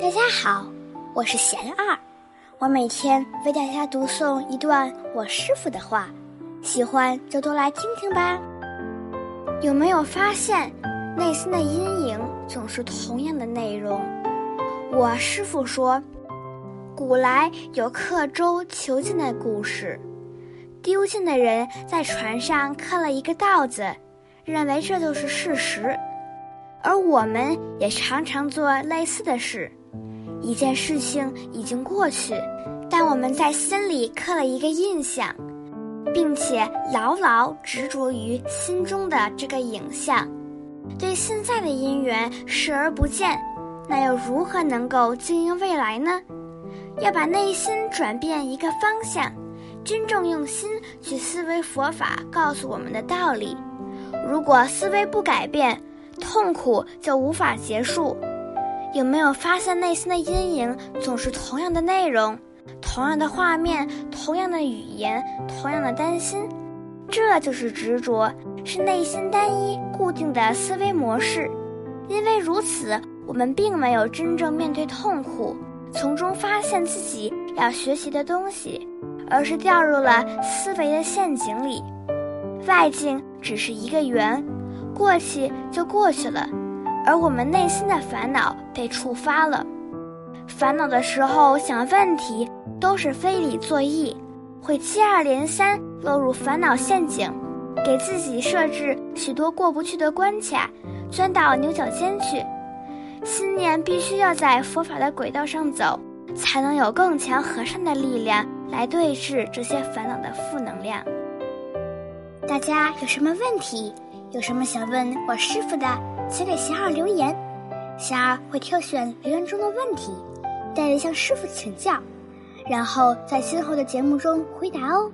大家好，我是贤二，我每天为大家读诵一段我师傅的话，喜欢就多来听听吧。有没有发现，内心的阴影总是同样的内容？我师傅说，古来有刻舟求剑的故事，丢剑的人在船上刻了一个道字，认为这就是事实，而我们也常常做类似的事。一件事情已经过去，但我们在心里刻了一个印象，并且牢牢执着于心中的这个影像，对现在的因缘视而不见，那又如何能够经营未来呢？要把内心转变一个方向，真正用心去思维佛法告诉我们的道理。如果思维不改变，痛苦就无法结束。有没有发现内心的阴影总是同样的内容，同样的画面，同样的语言，同样的担心？这就是执着，是内心单一固定的思维模式。因为如此，我们并没有真正面对痛苦，从中发现自己要学习的东西，而是掉入了思维的陷阱里。外境只是一个圆，过去就过去了。而我们内心的烦恼被触发了，烦恼的时候想问题都是非理作意，会接二连三落入烦恼陷阱，给自己设置许多过不去的关卡，钻到牛角尖去。心念必须要在佛法的轨道上走，才能有更强和善的力量来对峙这些烦恼的负能量。大家有什么问题？有什么想问我师傅的，请给贤儿留言，贤儿会挑选留言中的问题，带着向师傅请教，然后在今后的节目中回答哦。